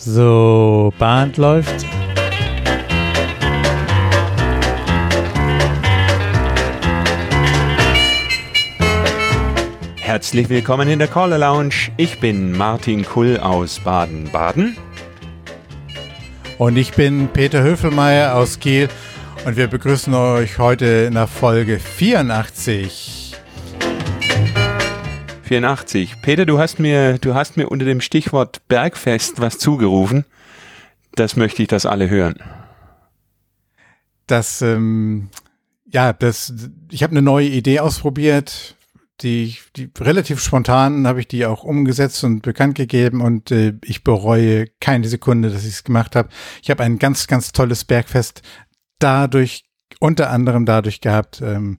So, Band läuft. Herzlich willkommen in der Caller Lounge. Ich bin Martin Kull aus Baden-Baden. Und ich bin Peter Höfelmeier aus Kiel und wir begrüßen euch heute in der Folge 84. 84. Peter, du hast mir, du hast mir unter dem Stichwort Bergfest was zugerufen. Das möchte ich, dass alle hören. Das, ähm, ja, das, ich habe eine neue Idee ausprobiert, die, die relativ spontan habe ich die auch umgesetzt und bekannt gegeben und äh, ich bereue keine Sekunde, dass ich es gemacht habe. Ich habe ein ganz, ganz tolles Bergfest dadurch, unter anderem dadurch gehabt. Ähm,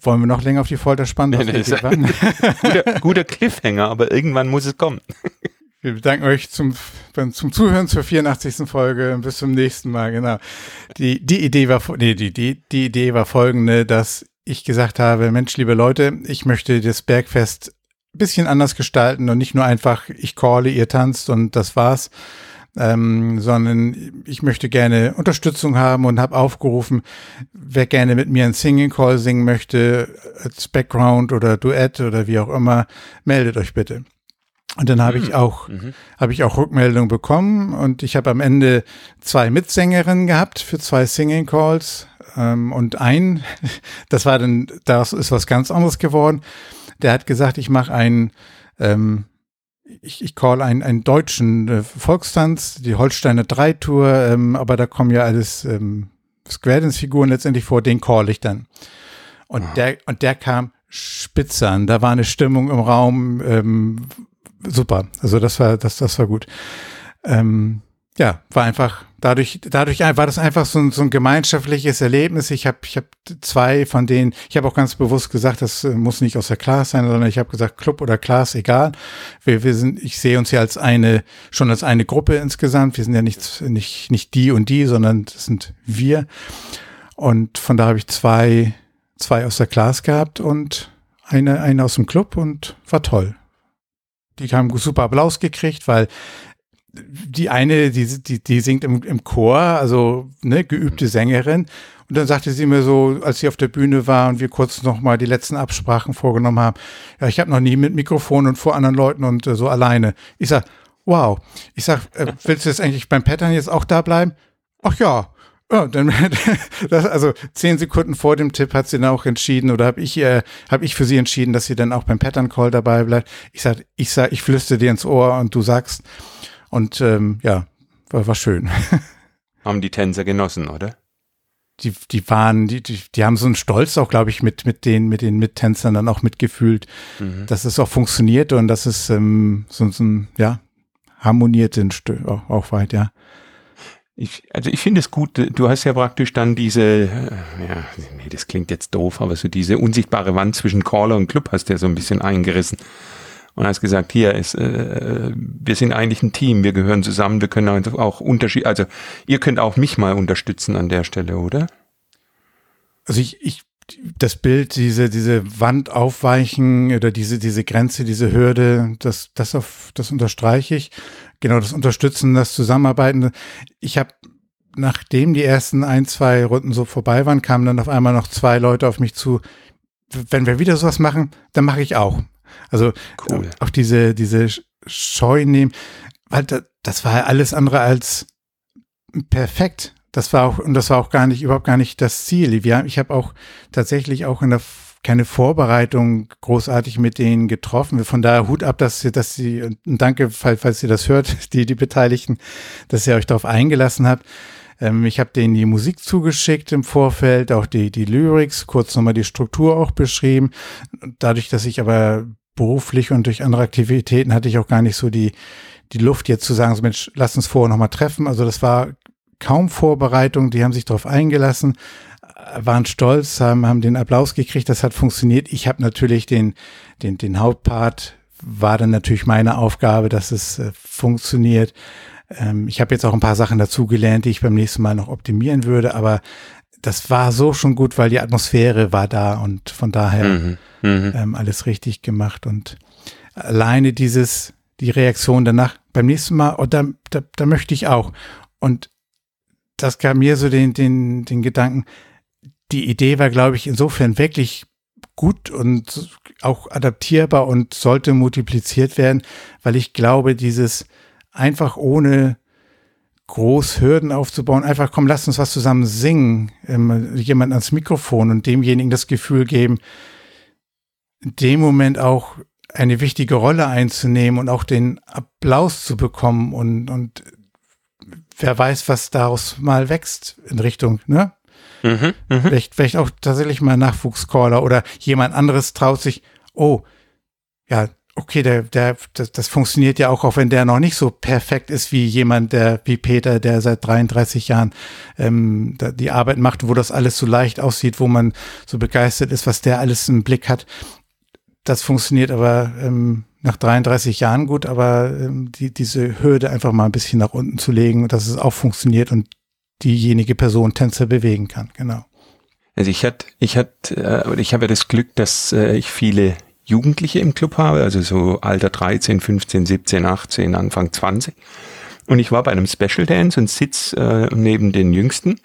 wollen wir noch länger auf die Folter spannen? Nee, nee, guter, guter Cliffhanger, aber irgendwann muss es kommen. Wir bedanken euch zum, zum Zuhören zur 84. Folge. Bis zum nächsten Mal, genau. Die, die Idee war, nee, die, die, die Idee war folgende, dass ich gesagt habe, Mensch, liebe Leute, ich möchte das Bergfest bisschen anders gestalten und nicht nur einfach, ich calle, ihr tanzt und das war's, ähm, sondern ich möchte gerne Unterstützung haben und habe aufgerufen, wer gerne mit mir ein Singing Call singen möchte, als Background oder Duett oder wie auch immer, meldet euch bitte. Und dann habe ich auch mhm. habe ich auch Rückmeldungen bekommen und ich habe am Ende zwei Mitsängerinnen gehabt für zwei Singing Calls ähm, und ein, das war dann, das ist was ganz anderes geworden. Der hat gesagt, ich mache einen, ähm, ich, ich call einen, einen deutschen äh, Volkstanz, die Holsteiner Dreitour, ähm, aber da kommen ja alles ähm, Square Dance Figuren letztendlich vor, den call ich dann. Und ah. der und der kam spitze an. Da war eine Stimmung im Raum ähm, super. Also das war das das war gut. Ähm, ja, war einfach dadurch, dadurch war das einfach so ein, so ein gemeinschaftliches Erlebnis. Ich habe ich hab zwei von denen, ich habe auch ganz bewusst gesagt, das äh, muss nicht aus der Class sein, sondern ich habe gesagt, Club oder Class, egal. Wir, wir sind, ich sehe uns ja als eine, schon als eine Gruppe insgesamt. Wir sind ja nicht, nicht, nicht die und die, sondern das sind wir. Und von da habe ich zwei, zwei aus der Class gehabt und eine, eine aus dem Club und war toll. Die haben super Applaus gekriegt, weil die eine, die, die, die singt im, im Chor, also ne, geübte Sängerin. Und dann sagte sie mir so, als sie auf der Bühne war und wir kurz noch mal die letzten Absprachen vorgenommen haben, ja, ich habe noch nie mit Mikrofon und vor anderen Leuten und äh, so alleine. Ich sag, wow. Ich sag, äh, willst du jetzt eigentlich beim Pattern jetzt auch da bleiben? Ach ja. Ja, dann, das, also zehn Sekunden vor dem Tipp hat sie dann auch entschieden oder habe ich äh, habe ich für sie entschieden, dass sie dann auch beim Pattern Call dabei bleibt. Ich sag, ich sag, ich flüstere dir ins Ohr und du sagst, und ähm, ja, war, war schön. Haben die Tänzer genossen, oder? Die, die waren, die, die, die haben so einen Stolz auch, glaube ich, mit, mit den, mit den Mittänzern dann auch mitgefühlt, mhm. dass es auch funktioniert und dass es ähm, so, so ein, ja, harmoniert auch, auch weit, ja. Ich, also ich finde es gut, du hast ja praktisch dann diese, äh, ja, nee, das klingt jetzt doof, aber so diese unsichtbare Wand zwischen Caller und Club hast du ja so ein bisschen eingerissen und hast gesagt, hier ist, äh, wir sind eigentlich ein Team, wir gehören zusammen, wir können auch Unterschied, also ihr könnt auch mich mal unterstützen an der Stelle, oder? Also ich, ich das Bild, diese, diese Wand aufweichen oder diese, diese Grenze, diese Hürde, das, das auf, das unterstreiche ich. Genau, das Unterstützen, das Zusammenarbeiten. Ich habe, nachdem die ersten ein, zwei Runden so vorbei waren, kamen dann auf einmal noch zwei Leute auf mich zu. Wenn wir wieder sowas machen, dann mache ich auch. Also cool. auch diese, diese Scheu nehmen, weil das, war alles andere als perfekt. Das war auch, und das war auch gar nicht, überhaupt gar nicht das Ziel. Wir, ich habe auch tatsächlich auch in der keine Vorbereitung großartig mit denen getroffen. Von daher Hut ab, dass, dass Sie, und danke, falls, falls ihr das hört, die, die Beteiligten, dass ihr euch darauf eingelassen habt. Ähm, ich habe denen die Musik zugeschickt im Vorfeld, auch die, die Lyrics, kurz nochmal die Struktur auch beschrieben. Dadurch, dass ich aber beruflich und durch andere Aktivitäten hatte ich auch gar nicht so die, die Luft jetzt zu sagen, so Mensch, lass uns vorher nochmal treffen. Also das war kaum Vorbereitung, die haben sich darauf eingelassen, waren stolz, haben, haben den Applaus gekriegt, das hat funktioniert. Ich habe natürlich den, den, den Hauptpart, war dann natürlich meine Aufgabe, dass es äh, funktioniert. Ähm, ich habe jetzt auch ein paar Sachen dazugelernt, die ich beim nächsten Mal noch optimieren würde, aber das war so schon gut, weil die Atmosphäre war da und von daher mhm, mhm. ähm, alles richtig gemacht und alleine dieses die Reaktion danach, beim nächsten Mal, oh, da, da, da möchte ich auch. Und das gab mir so den, den, den Gedanken, die Idee war, glaube ich, insofern wirklich gut und auch adaptierbar und sollte multipliziert werden, weil ich glaube, dieses einfach ohne groß Hürden aufzubauen, einfach komm, lass uns was zusammen singen, ähm, jemand ans Mikrofon und demjenigen das Gefühl geben, in dem Moment auch eine wichtige Rolle einzunehmen und auch den Applaus zu bekommen und, und wer weiß, was daraus mal wächst in Richtung, ne? Mhm, mh. vielleicht, vielleicht auch tatsächlich mal Nachwuchscaller oder jemand anderes traut sich, oh, ja, okay, der, der, das, das funktioniert ja auch, auch wenn der noch nicht so perfekt ist wie jemand, der, wie Peter, der seit 33 Jahren ähm, die Arbeit macht, wo das alles so leicht aussieht, wo man so begeistert ist, was der alles im Blick hat. Das funktioniert aber ähm, nach 33 Jahren gut, aber ähm, die, diese Hürde einfach mal ein bisschen nach unten zu legen, dass es auch funktioniert und diejenige Person Tänzer bewegen kann, genau. Also ich hatte, ich hatte, äh, ich habe ja das Glück, dass äh, ich viele Jugendliche im Club habe, also so Alter 13, 15, 17, 18, Anfang 20. Und ich war bei einem Special Dance und sitz äh, neben den Jüngsten.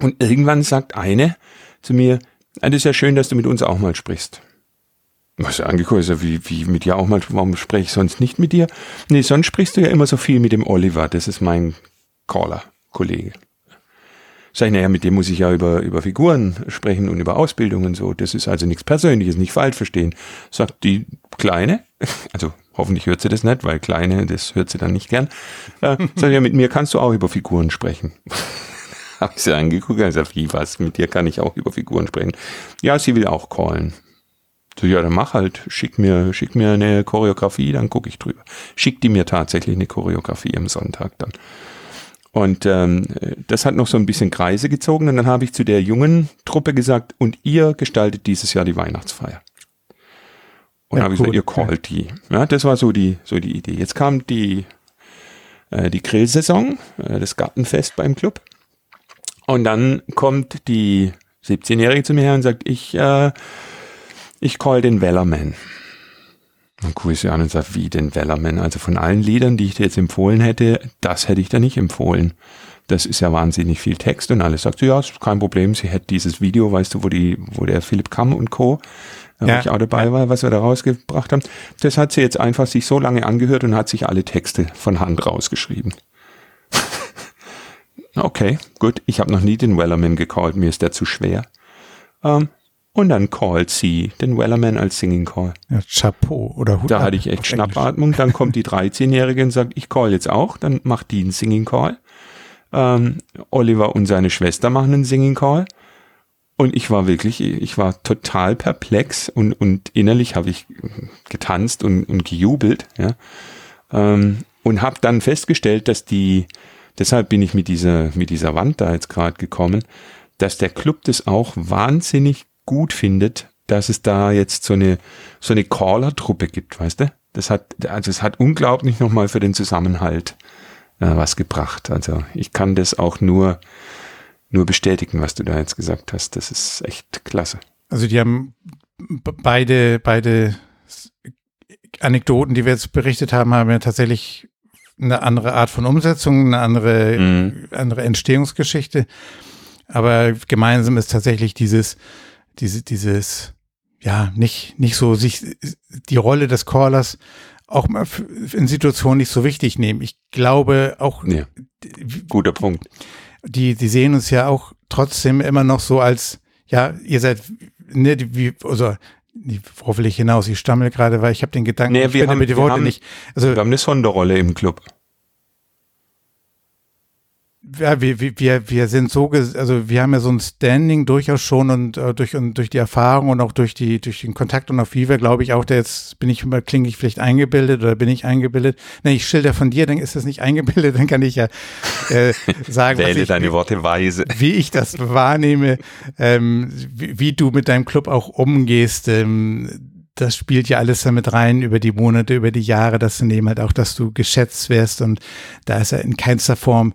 Und irgendwann sagt eine zu mir, ah, das ist ja schön, dass du mit uns auch mal sprichst. Was angeguckt ist, wie, wie mit dir auch mal, warum spreche ich sonst nicht mit dir? Nee, sonst sprichst du ja immer so viel mit dem Oliver, das ist mein Caller, Kollege. Sag ich, naja, mit dem muss ich ja über, über Figuren sprechen und über Ausbildung und so. Das ist also nichts Persönliches, nicht falsch verstehen. Sagt die Kleine, also hoffentlich hört sie das nicht, weil Kleine, das hört sie dann nicht gern. Äh, sag ja, mit mir kannst du auch über Figuren sprechen. Hab ich sie angeguckt, also wie was, mit dir kann ich auch über Figuren sprechen. Ja, sie will auch callen. So, ja, dann mach halt, schick mir, schick mir eine Choreografie, dann gucke ich drüber. Schick die mir tatsächlich eine Choreografie am Sonntag dann. Und ähm, das hat noch so ein bisschen Kreise gezogen und dann habe ich zu der jungen Truppe gesagt, und ihr gestaltet dieses Jahr die Weihnachtsfeier. Und ja, habe cool. ich gesagt, ihr callt die. Ja, das war so die, so die Idee. Jetzt kam die, äh, die Grillsaison, äh, das Gartenfest beim Club. Und dann kommt die 17-Jährige zu mir her und sagt, ich, äh, ich call den Wellerman. Dann gucke ich sie an und sage, wie den Wellerman? Also von allen Liedern, die ich dir jetzt empfohlen hätte, das hätte ich da nicht empfohlen. Das ist ja wahnsinnig viel Text und alles sagt sie, ja, ist kein Problem. Sie hätte dieses Video, weißt du, wo die, wo der Philipp Kamm und Co. Äh, ja, wo ich auch dabei war, was wir da rausgebracht haben. Das hat sie jetzt einfach sich so lange angehört und hat sich alle Texte von Hand rausgeschrieben. okay, gut. Ich habe noch nie den Wellerman gecallt, mir ist der zu schwer. Ähm, und dann callt sie den Wellerman als Singing Call. Ja, Chapeau oder Hut Da hatte ich echt Schnappatmung. Dann kommt die 13-Jährige und sagt, ich call jetzt auch. Dann macht die einen Singing Call. Ähm, Oliver und seine Schwester machen einen Singing Call. Und ich war wirklich, ich war total perplex und, und innerlich habe ich getanzt und, und gejubelt. Ja. Ähm, und habe dann festgestellt, dass die, deshalb bin ich mit dieser, mit dieser Wand da jetzt gerade gekommen, dass der Club das auch wahnsinnig gut findet, dass es da jetzt so eine, so eine Caller-Truppe gibt, weißt du? Das hat, also es hat unglaublich nochmal für den Zusammenhalt äh, was gebracht. Also ich kann das auch nur, nur bestätigen, was du da jetzt gesagt hast. Das ist echt klasse. Also die haben beide, beide Anekdoten, die wir jetzt berichtet haben, haben ja tatsächlich eine andere Art von Umsetzung, eine andere, mhm. andere Entstehungsgeschichte. Aber gemeinsam ist tatsächlich dieses, diese, dieses, ja, nicht, nicht so sich die Rolle des Callers auch mal in Situationen nicht so wichtig nehmen. Ich glaube auch. Ja, guter Punkt. Die, die sehen uns ja auch trotzdem immer noch so als, ja, ihr seid, ne, wie, also, worauf will ich hinaus? Ich stammel gerade, weil ich habe den Gedanken, nee, wir haben, mit die Worte haben, nicht. Also, wir haben eine Sonderrolle im Club ja, wir, wir, wir sind so, also wir haben ja so ein Standing durchaus schon und äh, durch und durch die Erfahrung und auch durch die durch den Kontakt und auf Viva glaube ich auch, der jetzt bin ich klinge ich vielleicht eingebildet oder bin ich eingebildet. Ne, ich schilder von dir, dann ist das nicht eingebildet, dann kann ich ja äh, sagen, Wähle ich, deine Worte weise. Wie ich das wahrnehme, ähm, wie, wie du mit deinem Club auch umgehst. Ähm, das spielt ja alles damit rein über die Monate, über die Jahre, das sind eben halt auch, dass du geschätzt wirst und da ist ja in keinster Form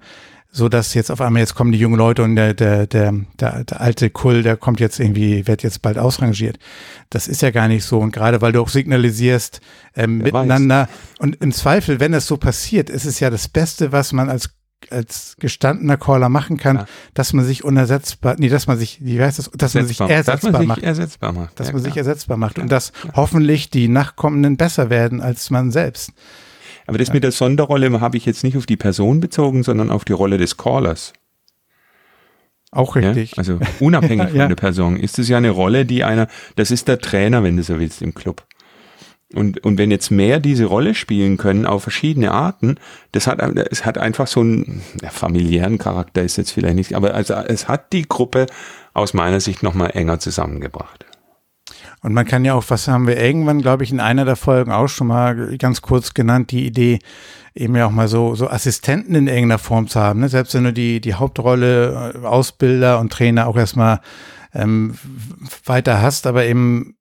so dass jetzt auf einmal jetzt kommen die jungen Leute und der, der, der, der, der alte Kull, der kommt jetzt irgendwie, wird jetzt bald ausrangiert. Das ist ja gar nicht so. Und gerade weil du auch signalisierst ähm, miteinander weiß. und im Zweifel, wenn das so passiert, ist es ja das Beste, was man als als gestandener Caller machen kann, ja. dass man sich unersetzbar, nee, dass man sich, wie heißt das, dass man sich ersetzbar dass man sich macht. Ersetzbar macht. Dass ja, man klar. sich ersetzbar macht ja, und dass hoffentlich die Nachkommenden besser werden als man selbst. Aber das mit der Sonderrolle habe ich jetzt nicht auf die Person bezogen, sondern auf die Rolle des Callers. Auch richtig. Ja, also unabhängig von der Person ist es ja eine Rolle, die einer, das ist der Trainer, wenn du so willst, im Club. Und, und wenn jetzt mehr diese Rolle spielen können auf verschiedene Arten, das hat, es hat einfach so einen ja, familiären Charakter ist jetzt vielleicht nicht, aber also es hat die Gruppe aus meiner Sicht nochmal enger zusammengebracht. Und man kann ja auch, was haben wir irgendwann, glaube ich, in einer der Folgen auch schon mal ganz kurz genannt, die Idee, eben ja auch mal so, so Assistenten in irgendeiner Form zu haben. Ne? Selbst wenn du die, die Hauptrolle, äh, Ausbilder und Trainer auch erstmal ähm, weiter hast, aber eben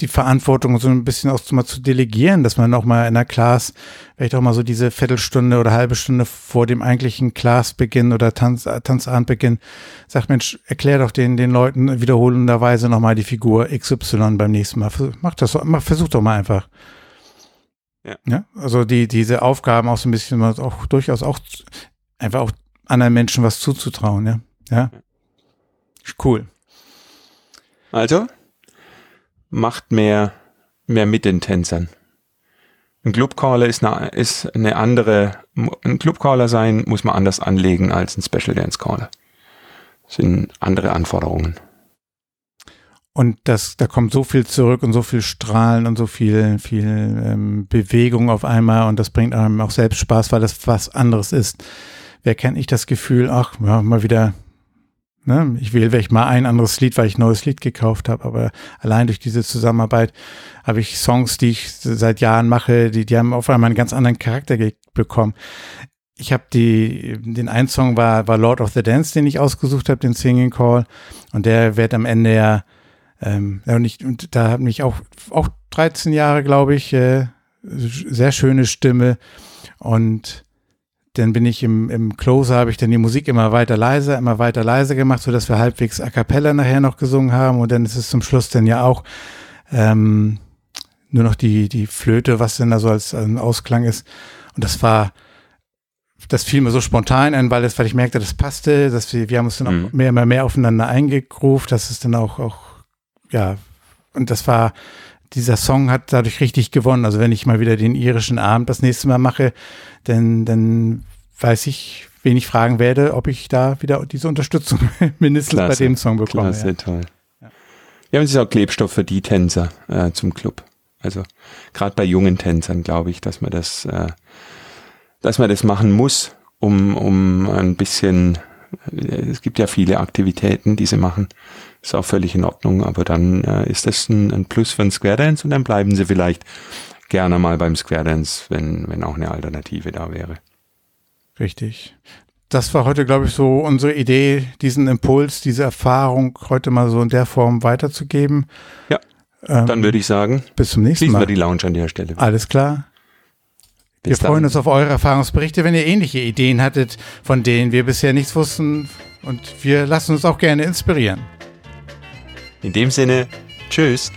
die Verantwortung so ein bisschen auch mal zu delegieren, dass man auch mal in der Class vielleicht auch mal so diese Viertelstunde oder halbe Stunde vor dem eigentlichen Classbeginn oder Tanz, Tanzabendbeginn sagt, Mensch, erklär doch den, den Leuten wiederholenderweise nochmal die Figur XY beim nächsten Mal. Mach das, mach, versuch doch mal einfach. Ja. ja. Also die, diese Aufgaben auch so ein bisschen auch durchaus auch einfach auch anderen Menschen was zuzutrauen, ja. Ja. Cool. Also, macht mehr, mehr mit den Tänzern. Ein Clubcaller ist eine, ist eine andere, ein Clubcaller sein muss man anders anlegen als ein Special Dance Caller. Das sind andere Anforderungen. Und das, da kommt so viel zurück und so viel Strahlen und so viel, viel ähm, Bewegung auf einmal und das bringt einem auch selbst Spaß, weil das was anderes ist. Wer kennt nicht das Gefühl, ach, ja, mal wieder Ne? Ich wähle vielleicht mal ein anderes Lied, weil ich ein neues Lied gekauft habe, aber allein durch diese Zusammenarbeit habe ich Songs, die ich seit Jahren mache, die, die haben auf einmal einen ganz anderen Charakter bekommen. Ich habe die, den einen Song war, war Lord of the Dance, den ich ausgesucht habe, den Singing Call, und der wird am Ende ja, ähm, und, ich, und da hat mich auch, auch 13 Jahre, glaube ich, äh, sehr schöne Stimme und dann bin ich im, im Closer, habe ich dann die Musik immer weiter leiser, immer weiter leiser gemacht, so dass wir halbwegs a cappella nachher noch gesungen haben. Und dann ist es zum Schluss dann ja auch ähm, nur noch die, die Flöte, was denn da so als ein Ausklang ist. Und das war, das fiel mir so spontan ein, weil, das, weil ich merkte, das passte, dass wir, wir haben uns dann mhm. auch mehr, immer mehr aufeinander eingegruft, dass es dann auch, auch, ja, und das war, dieser Song hat dadurch richtig gewonnen. Also wenn ich mal wieder den irischen Abend das nächste Mal mache, dann, dann weiß ich, wen ich fragen werde, ob ich da wieder diese Unterstützung mindestens Klasse, bei dem Song bekomme. Klasse, ja. toll. Ja. ja, und es ist auch Klebstoff für die Tänzer äh, zum Club. Also gerade bei jungen Tänzern glaube ich, dass man das, äh, dass man das machen muss, um, um ein bisschen, äh, es gibt ja viele Aktivitäten, die sie machen. Ist auch völlig in Ordnung, aber dann äh, ist das ein, ein Plus für den Square Dance und dann bleiben sie vielleicht gerne mal beim Square Dance, wenn, wenn auch eine Alternative da wäre. Richtig. Das war heute, glaube ich, so unsere Idee, diesen Impuls, diese Erfahrung heute mal so in der Form weiterzugeben. Ja. Ähm, dann würde ich sagen, bis zum nächsten Mal. wir die Lounge an der Stelle. Alles klar. Bis wir dann. freuen uns auf eure Erfahrungsberichte, wenn ihr ähnliche Ideen hattet, von denen wir bisher nichts wussten. Und wir lassen uns auch gerne inspirieren. In dem Sinne, tschüss.